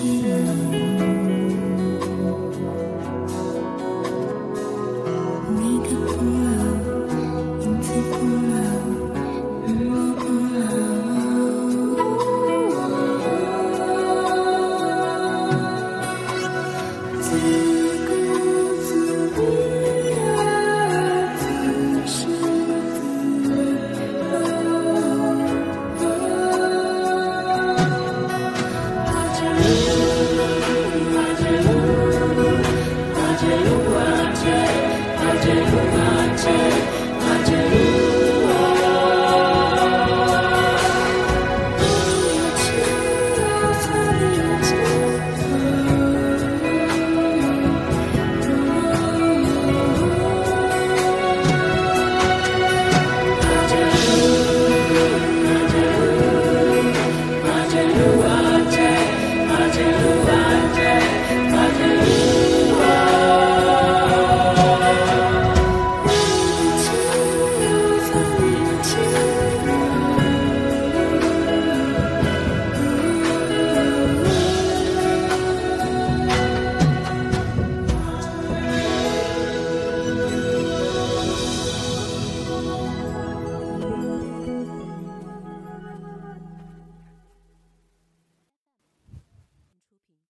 Yeah.